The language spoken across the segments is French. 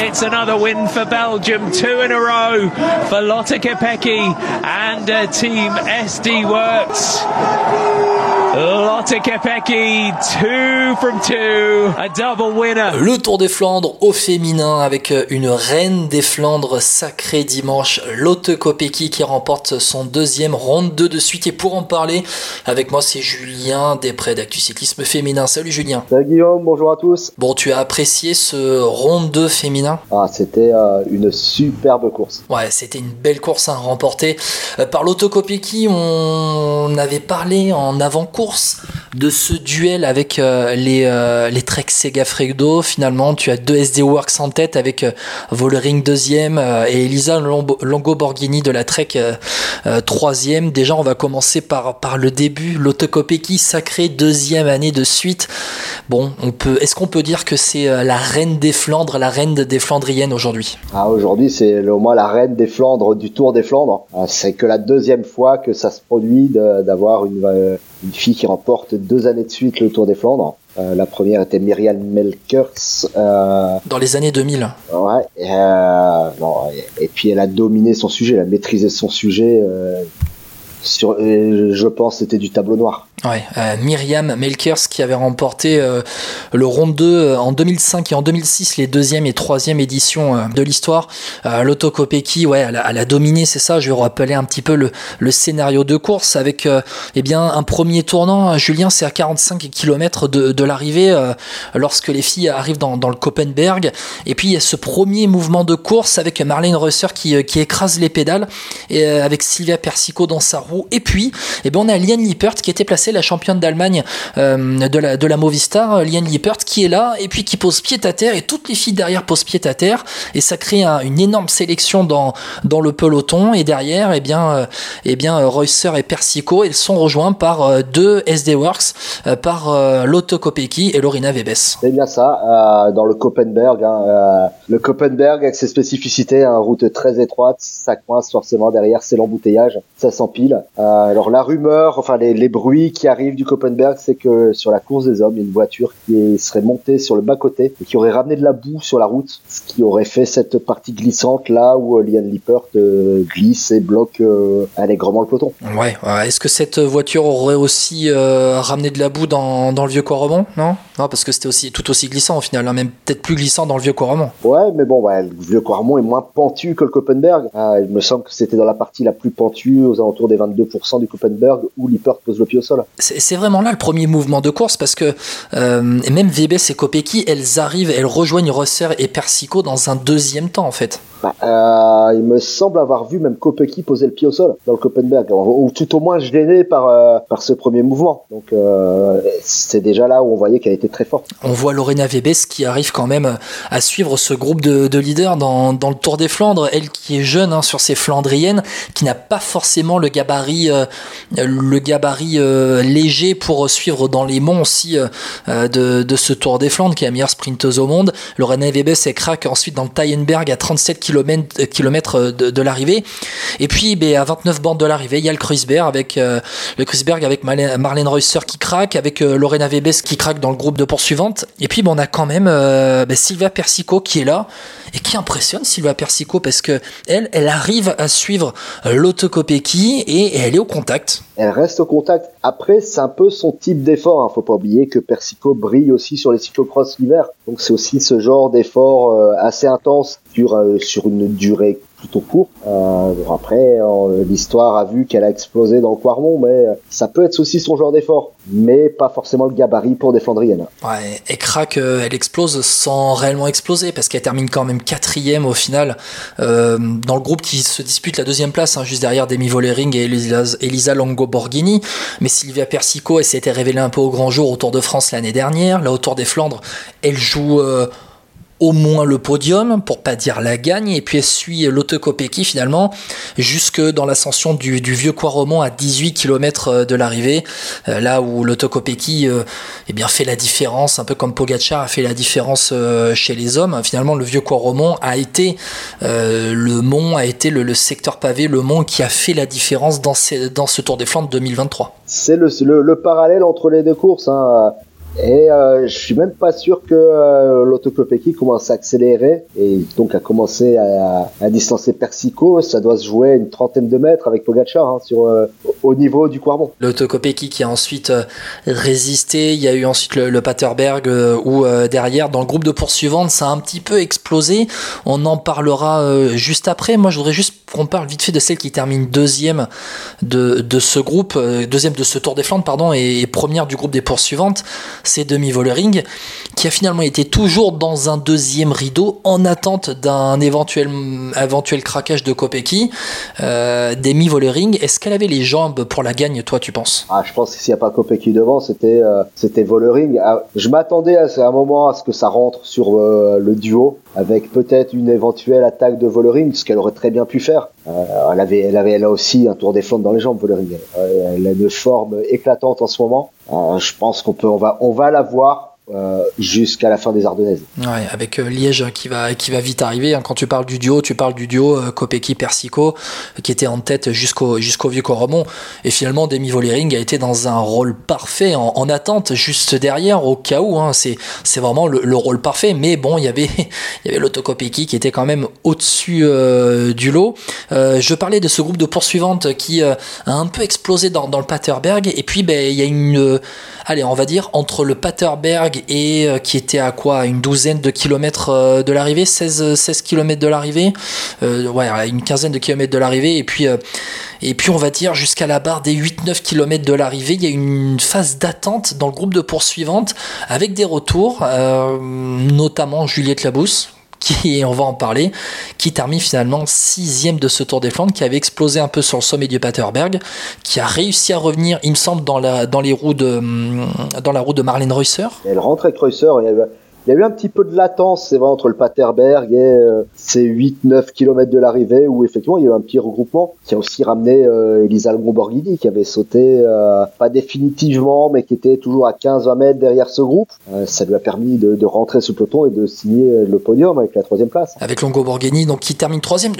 it's another win for Belgium, two in a row for Lotte Kopecky and uh, Team SD Works. Lotte Kopecky, two from two, a double winner. Le Tour des Flandres au féminin avec euh, une reine des Flandres sacrée dimanche, Lotte Kopecky qui remporte son deuxième ronde 2 de suite. Et pour en parler, avec moi c'est Julien Després d'Actu Cyclisme Féminin. Salut Julien. Salut Guillaume, bonjour à tous. Bon, tu as apprécié ce ronde 2 féminin? Ah, c'était euh, une superbe course. Ouais, c'était une belle course à remporter euh, par Lotte Kopecky. On avait parlé en avant-course de ce duel avec euh, les, euh, les Trek Segafredo. Finalement, tu as deux SD Works en tête avec euh, Vollering deuxième euh, et Elisa Lombo- Longo-Borghini de la Trek euh, troisième. Déjà, on va commencer par, par le début. Lotte Kopecky, sacrée deuxième année de suite. Bon, on peut, est-ce qu'on peut dire que c'est la reine des Flandres, la reine des Flandriennes aujourd'hui? Ah, aujourd'hui, c'est au moins la reine des Flandres, du Tour des Flandres. C'est que la deuxième fois que ça se produit d'avoir une, une fille qui remporte deux années de suite le Tour des Flandres. Euh, la première était Myriam Melkers. Euh, Dans les années 2000. ouais, et, euh, non, et, puis elle a dominé son sujet, elle a maîtrisé son sujet. euh, sur, je pense que c'était du tableau noir. Ouais, euh, Myriam Melkers qui avait remporté euh, le Ronde 2 euh, en 2005 et en 2006 les deuxième et troisième éditions de l'histoire. Lotto Kopecky, ouais, elle a, dominé, c'est ça. Je vais rappeler un petit peu le, le scénario de course avec eh bien un premier tournant. euh, Julien, c'est à 45 km de, de l'arrivée lorsque les filles arrivent dans, dans le Koppenberg. Et puis il y a ce premier mouvement de course avec Marlene Reusser qui, qui écrase les pédales et avec Sylvia Persico dans sa roue. Et puis, eh ben, on a Liane Lippert qui était placée la championne d'Allemagne euh, de, la, Movistar, euh, Liane Lippert, qui est là et puis qui pose pied à terre et toutes les filles derrière posent pied à terre et ça crée un- une énorme sélection dans, dans le peloton et derrière, eh bien, euh, eh bien, euh, Reusser et Persico, ils sont rejoints par deux SD Works, par Lotto Kopecky et Lorina Vebes. C'est bien ça, dans le Koppenberg. hein, le Koppenberg avec ses spécificités, hein, route très étroite, ça coince forcément derrière, c'est l'embouteillage, ça s'empile. Alors la rumeur, enfin les, les bruits qui arrivent du Koppenberg, c'est que sur la course des hommes, il y a une voiture qui serait montée sur le bas-côté et qui aurait ramené de la boue sur la route, ce qui aurait fait cette partie glissante là où euh, Liane Lippert euh, glisse et bloque euh, allègrement le peloton. Ouais, est-ce que cette voiture aurait aussi ramené de la boue dans, dans le vieux Coromon Non? Non, parce que c'était aussi tout aussi glissant au final, hein, même peut-être plus glissant dans le vieux Coromon. Ouais, mais bon, ouais, le vieux Quarmont est moins pentu que le Koppenberg. Ah, il me semble que c'était dans la partie la plus pentue, aux alentours des 22% du Koppenberg, où Lippert pose le pied au sol. C'est vraiment là le premier mouvement de course parce que euh, même Vebes et Kopecky, elles arrivent, elles rejoignent Rosser et Persico dans un deuxième temps en fait. Bah, euh, il me semble avoir vu même Kopecky poser le pied au sol dans le Koppenberg, ou, ou tout au moins gêné par, euh, par ce premier mouvement. Donc c'est déjà là où on voyait qu'elle était On voit Lorena Vebes qui arrive quand même à suivre ce groupe de, de leaders dans, le Tour des Flandres. Elle qui est jeune hein, sur ses Flandriennes, qui n'a pas forcément le gabarit, euh, euh, léger pour suivre dans les monts aussi euh, de, ce Tour des Flandres, qui est la meilleure sprinteuse au monde. Lorena Vebes elle craque ensuite dans le Tayenberg à 37 km, de, l'arrivée. Et puis ben, à 29 bornes de l'arrivée, il y a le Kreuzberg avec le avec Marlène, Reusser qui craque, avec Lorena Vebes qui craque dans le groupe de poursuivantes. Et puis ben, on a quand même euh, ben, Sylvia Persico qui est là et qui impressionne Sylvia Persico parce que elle, elle arrive à suivre euh, Kopecky et, et elle est au contact. Elle reste au contact. Après, c'est un peu son type d'effort. Hein. Faut pas oublier que Persico brille aussi sur les cyclocross l'hiver. Donc c'est aussi ce genre d'effort euh, assez intense sur, sur une durée plutôt courte. Euh, après, euh, l'histoire a vu qu'elle a explosé dans le Quarmont, mais euh, ça peut être aussi son genre d'effort. Mais pas forcément le gabarit pour des Flandriennes. Ouais, elle craque, euh, elle explose sans réellement exploser parce qu'elle termine quand même quatrième au final euh, dans le groupe qui se dispute la deuxième place, hein, juste derrière Demi Vollering et Elisa, Elisa Longo Borghini. Mais Sylvia Persico, elle s'était révélée un peu au grand jour au Tour de France l'année dernière. Là, au Tour des Flandres, elle joue au moins le podium, pour pas dire la gagne, et puis Lotte Kopecky finalement jusque dans l'ascension du, du vieux Quaromont à 18 km de l'arrivée, euh, là où Kopecky euh, eh bien, fait la différence, un peu comme Pogacar a fait la différence euh, chez les hommes. Finalement, le vieux Quaromont a été euh, le mont, a été le, le, secteur pavé, le mont qui a fait la différence dans, ces, dans ce Tour des Flandres 2023. C'est le, le, le, parallèle entre les deux courses. Hein Et euh, je suis même pas sûr que euh, l'Otto Kopecky commence à accélérer et donc à commencer à, à, distancer Persico. Ça doit se jouer une trentaine de mètres avec Pogacar hein, sur euh, au niveau du Quarmont. L'Otto Kopecky qui a ensuite euh, résisté. Il y a eu ensuite le, le Paterberg où derrière, dans le groupe de poursuivantes, ça a un petit peu explosé. On en parlera juste après. Moi, je voudrais juste qu'on parle vite fait de celle qui termine deuxième de, de ce groupe, deuxième de ce Tour des Flandres, pardon, et première du groupe des poursuivantes c'est Demi Vollering, qui a finalement été toujours dans un deuxième rideau en attente d'un éventuel, éventuel craquage de Kopecky. Euh, Demi Vollering, est-ce qu'elle avait les jambes pour la gagne, toi, tu penses? Ah, Je pense que s'il n'y a pas Kopecky devant, c'était euh, c'était Vollering. Ah, je m'attendais à, un moment à ce que ça rentre sur euh, le duo, avec peut-être une éventuelle attaque de Vollering, ce qu'elle aurait très bien pu faire. Euh, elle, avait, elle avait elle a aussi un tour des flancs dans les jambes, Vollering. elle a une forme éclatante en ce moment. je pense qu'on peut, on va, on va la voir euh, jusqu'à la fin des Ardennaises. Avec euh, Liège qui va qui va vite arriver. Hein. Quand tu parles du duo, tu parles du duo euh, Kopecky Persico qui était en tête jusqu'au jusqu'au vieux Coromon et finalement Demi Vollering a été dans un rôle parfait en, en attente juste derrière au cas où. Hein. C'est vraiment le, le, rôle parfait. Mais bon, il y avait y avait l'Auto qui était quand même au-dessus euh, du lot. je parlais de ce groupe de poursuivantes qui a un peu explosé dans, dans le Paterberg et puis ben il y a une allez on va dire entre le Paterberg et euh, qui était à quoi Une douzaine de kilomètres euh, de l'arrivée 16, 16 kilomètres de l'arrivée euh, Ouais, une quinzaine de kilomètres de l'arrivée. Et puis, et puis, on va dire jusqu'à la barre des 8-9 kilomètres de l'arrivée, il y a une phase d'attente dans le groupe de poursuivantes avec des retours, notamment Juliette Labousse, qui, on va en parler, qui termine finalement sixième de ce Tour des Flandres, qui avait explosé un peu sur le sommet du Paterberg, qui a réussi à revenir, il me semble, dans la, dans les roues de, dans la roue de Marlene Reusser. Elle rentre avec Reusser, il y a eu un petit peu de latence, c'est vrai, entre le Paterberg et euh, ces 8-9 km de l'arrivée, où effectivement il y a eu un petit regroupement qui a aussi ramené euh, Elisa Borghini, qui avait sauté, euh, pas définitivement, mais qui était toujours à 15-20 mètres derrière ce groupe. Euh, ça lui a permis de, rentrer sous le peloton et de signer le podium avec la troisième place. Avec Longo Borghini, donc qui termine troisième.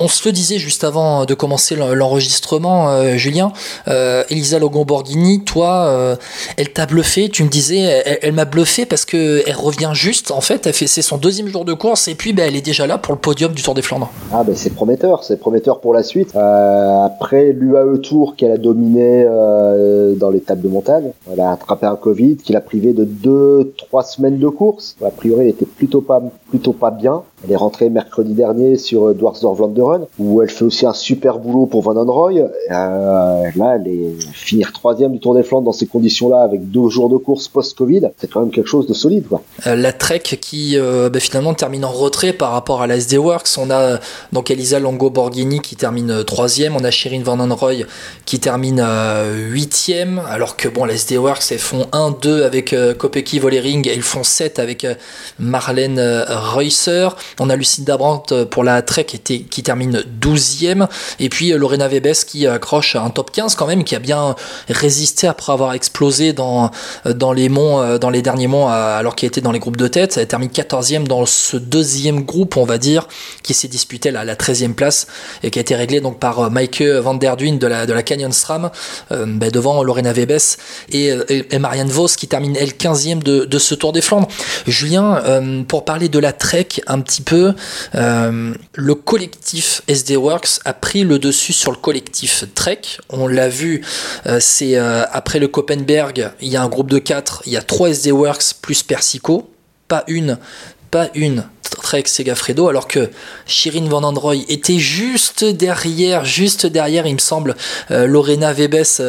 on se le disait juste avant de commencer l'enregistrement, Julien. Elisa Longo Borghini, toi, elle t'a bluffé. Tu me disais, elle, elle m'a bluffé parce que elle revient vient juste, en fait, elle fait c'est son deuxième jour de course et puis ben, elle est déjà là pour le podium du Tour des Flandres. Ah ben c'est prometteur, c'est prometteur pour la suite. Euh, après l'UAE Tour qu'elle a dominé euh, dans l'étape de montagne, elle a attrapé un Covid qui l'a privé de deux, trois semaines de course. A priori, elle était plutôt pas bien. Elle est rentrée mercredi dernier sur euh, Dwarsdorf Vlanderen, où elle fait aussi un super boulot pour Van Androy. Euh, là, elle est finir troisième du Tour des Flandres dans ces conditions-là, avec deux jours de course post-Covid, c'est quand même quelque chose de solide. Quoi. Euh, la Trek qui bah, finalement termine en retrait par rapport à la SD Works. On a donc Elisa Longo Borghini qui termine troisième. On a Shirin Van Androy qui termine huitième. Alors que bon, la SD Works, elles font 1-2 avec Kopecky Vollering et ils font 7 avec Marlène Reusser. On a Lucinda Brandt euh, pour la Trek qui, qui termine 12e. Et puis euh, Lorena Vebes qui accroche un top 15 quand même, qui a bien résisté après avoir explosé dans, euh, dans les monts, dans les derniers monts, alors qu'elle était dans les groupes de tête. Elle termine 14e dans ce deuxième groupe, on va dire, qui s'est disputé à la 13e place et qui a été réglé donc par Mike Van Der Duyn de la, la Canyon Stram, ben, devant Lorena Vebes et, Marianne Vos qui termine elle 15e de, de ce Tour des Flandres. Julien, pour parler de la Trek un petit peu, euh, le collectif SD Works a pris le dessus sur le collectif Trek. On l'a vu, euh, c'est euh, après le Copenberg, il y a un groupe de 4, il y a 3 SD Works plus Persico, pas une, pas une Trek Segafredo, alors que Shirin Van Androy était juste derrière, juste derrière, il me semble, Lorena Webes,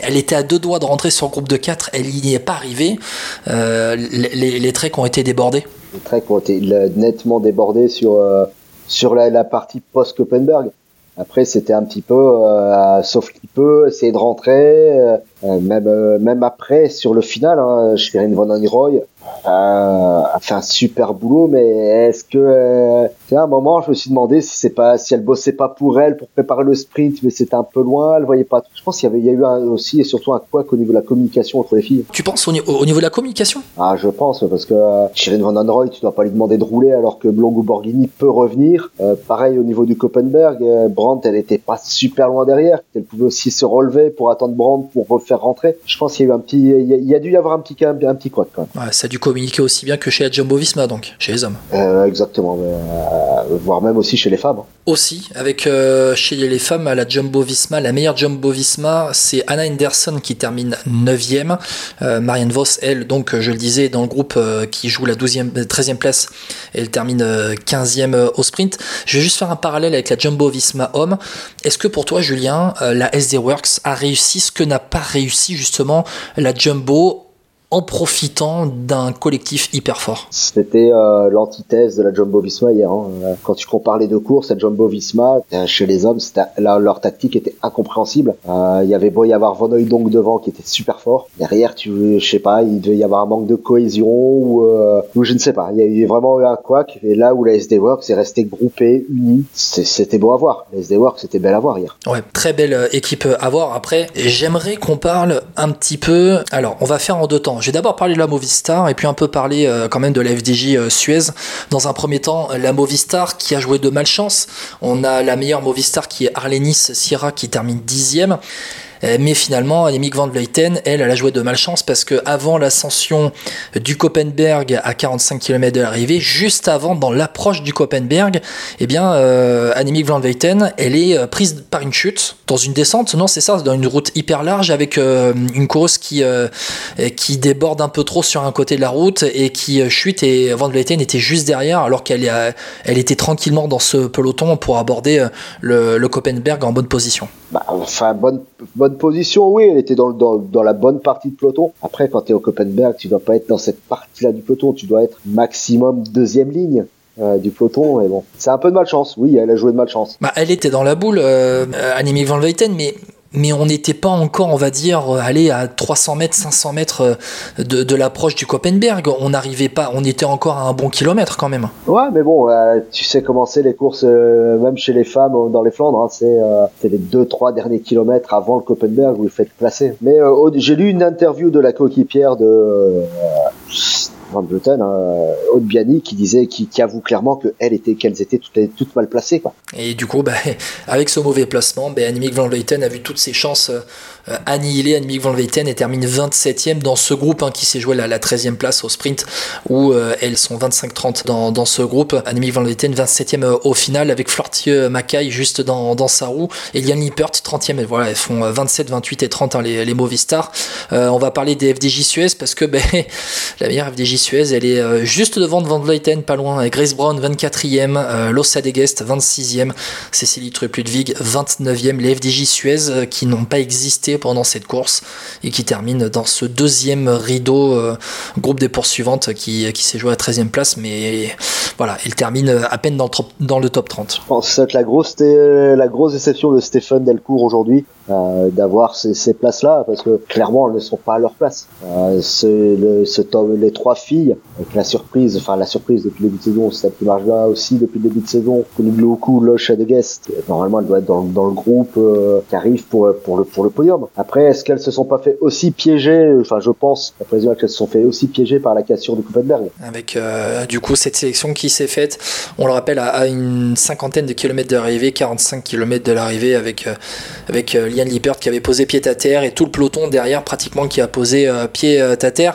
elle était à deux doigts de rentrer sur le groupe de 4, elle n'y est pas arrivée. les, les treks ont été débordés treks ont été nettement débordés sur euh, sur la, partie post Copenberg. Après, c'était un petit peu, euh, sauf qu'il peut essayer de rentrer, euh, même même après sur le final. Hein, Shirin Van Roy euh, a fait un super boulot, mais est-ce que, euh, à un moment, je me suis demandé si c'est pas, si elle bossait pas pour elle pour préparer le sprint, mais c'était un peu loin, elle voyait pas. Je pense qu'il y avait, il y a eu un, aussi et surtout un quoi au niveau de la communication entre les filles. Tu penses au, au niveau de la communication? Ah, je pense parce que euh, Shirin Van Android, tu dois pas lui demander de rouler alors que Blongo Borghini peut revenir. Euh, pareil au niveau du Koppenberg, euh, Brandt, elle était pas super loin derrière, elle pouvait aussi se relever pour attendre Brandt pour refaire rentrer. Je pense qu'il y a eu un petit, il y a, il y a dû y avoir un petit un, un petit quoi quand même. Ouais, ça a dû communiquer aussi bien que chez la Jumbo Visma donc, chez les hommes. Euh, exactement, euh, voire même aussi chez les femmes. Aussi, avec euh, chez les femmes à la Jumbo Visma, la meilleure Jumbo Visma, c'est Anna Henderson qui termine 9ème. Euh, Marianne Vos, elle, donc je le disais, dans le groupe qui joue la 12e, 13e place, elle termine 15e au sprint. Je vais juste faire un parallèle avec la Jumbo Visma homme. Est-ce que pour toi, Julien, la SD Works a réussi ce que n'a pas réussi justement la Jumbo en profitant d'un collectif hyper fort. C'était euh, l'antithèse de la Jumbo Visma hier. Hein. Quand tu compares les deux courses, la Jumbo Visma, chez les hommes, là, leur tactique était incompréhensible. Euh, il y avait beau y avoir Van donc devant qui était super fort. Derrière, tu, je sais pas, il devait y avoir un manque de cohésion ou, euh, ou je ne sais pas. Il y a eu vraiment eu un quack. Et là où la SD Works est restée groupée, unie, c'était beau à voir. La SD Works, c'était belle à voir hier. Ouais, très belle équipe à voir. Après, j'aimerais qu'on parle un petit peu. Alors, on va faire en deux temps. Je vais d'abord parler de la Movistar et puis un peu parler euh, quand même de la FDJ euh, Suez. Dans un premier temps, la Movistar qui a joué de malchance. On a la meilleure Movistar qui est Arlenis Sierra qui termine dixième. Mais finalement, Annemiek van Vleuten, elle, elle a joué de malchance parce que avant l'ascension du Koppenberg à 45 km de l'arrivée, juste avant, dans l'approche du Koppenberg, eh bien, euh, van Vleuten, elle est prise par une chute dans une descente. Non, c'est ça, dans une route hyper large avec euh, une course qui euh, qui déborde un peu trop sur un côté de la route et qui euh, chute. Et Van Vleuten était juste derrière, alors qu'elle elle était tranquillement dans ce peloton pour aborder le, le Koppenberg en bonne position. Bah, enfin, bonne, bonne position, oui, elle était dans, dans, dans la bonne partie de peloton. Après, quand tu es au Koppenberg, tu dois pas être dans cette partie-là du peloton, tu dois être maximum deuxième ligne. Euh, du peloton et bon c'est un peu de malchance oui elle a joué de malchance bah, elle était dans la boule euh, Annemiek van Vleuten mais mais on n'était pas encore, on va dire, aller à 300 mètres, 500 mètres de, de l'approche du Koppenberg. On n'arrivait pas, on était encore à un bon kilomètre quand même. Ouais, mais bon, euh, tu sais comment c'est les courses, euh, même chez les femmes dans les Flandres, hein, c'est euh, les deux, trois derniers kilomètres avant le Koppenberg où il fait placer. Mais j'ai lu une interview de la coéquipière de Van Vleuten, hein, Aude Biani, qui disait, qui, avoue clairement que qu'elles étaient toutes, mal placées. Et du coup, bah, avec ce mauvais placement, bah, Annemiek van Vleuten a vu toutes ses chances euh, annihilées. Annemiek van Vleuten et termine 27e dans ce groupe hein, qui s'est joué la, la 13e place au sprint, où euh, elles sont 25-30 dans, dans, ce groupe. Annemiek van Vleuten 27e au final avec Flortieu Mackay juste dans, dans sa roue et Lian Lippert 30e. Et voilà, elles font 27, 28 et 30 hein, les, les Movistar. Euh, on va parler des FDJ Suez parce que ben, la meilleure FDJ Suez, elle est euh, juste devant Van Vleuten, pas loin. Grace Brown, 24e. Euh, Lossa Degest, 26e. Cécilie Trupp-Ludwig, 29e. Les FDJ Suez euh, qui n'ont pas existé pendant cette course et qui terminent dans ce deuxième rideau, euh, groupe des poursuivantes qui, qui s'est joué à 13e place. Mais voilà, il termine à peine dans le, top, dans le top 30. Je pense que la grosse, la grosse déception de Stéphane Delcourt aujourd'hui, euh, d'avoir ces, ces places-là, parce que clairement, elles ne sont pas à leur place. Euh, le, ce top, les trois filles, avec la surprise, enfin la surprise depuis le début de saison, celle qui marche bien aussi depuis le début de saison, Koulibaly, Loche de Guest, normalement elle doit être dans, dans le groupe euh, qui arrive pour, pour, le, pour le podium. Après, est-ce qu'elles se sont pas fait aussi piéger, enfin je pense, après qu'elles se sont fait aussi piéger par la cassure de Kuppenberg. Avec euh, du coup cette sélection qui s'est faite, on le rappelle, à, à une cinquantaine de kilomètres de l'arrivée, 45 kilomètres de l'arrivée avec, euh, avec Liane Lippert qui avait posé pied à terre et tout le peloton derrière pratiquement qui a posé euh, pied à terre.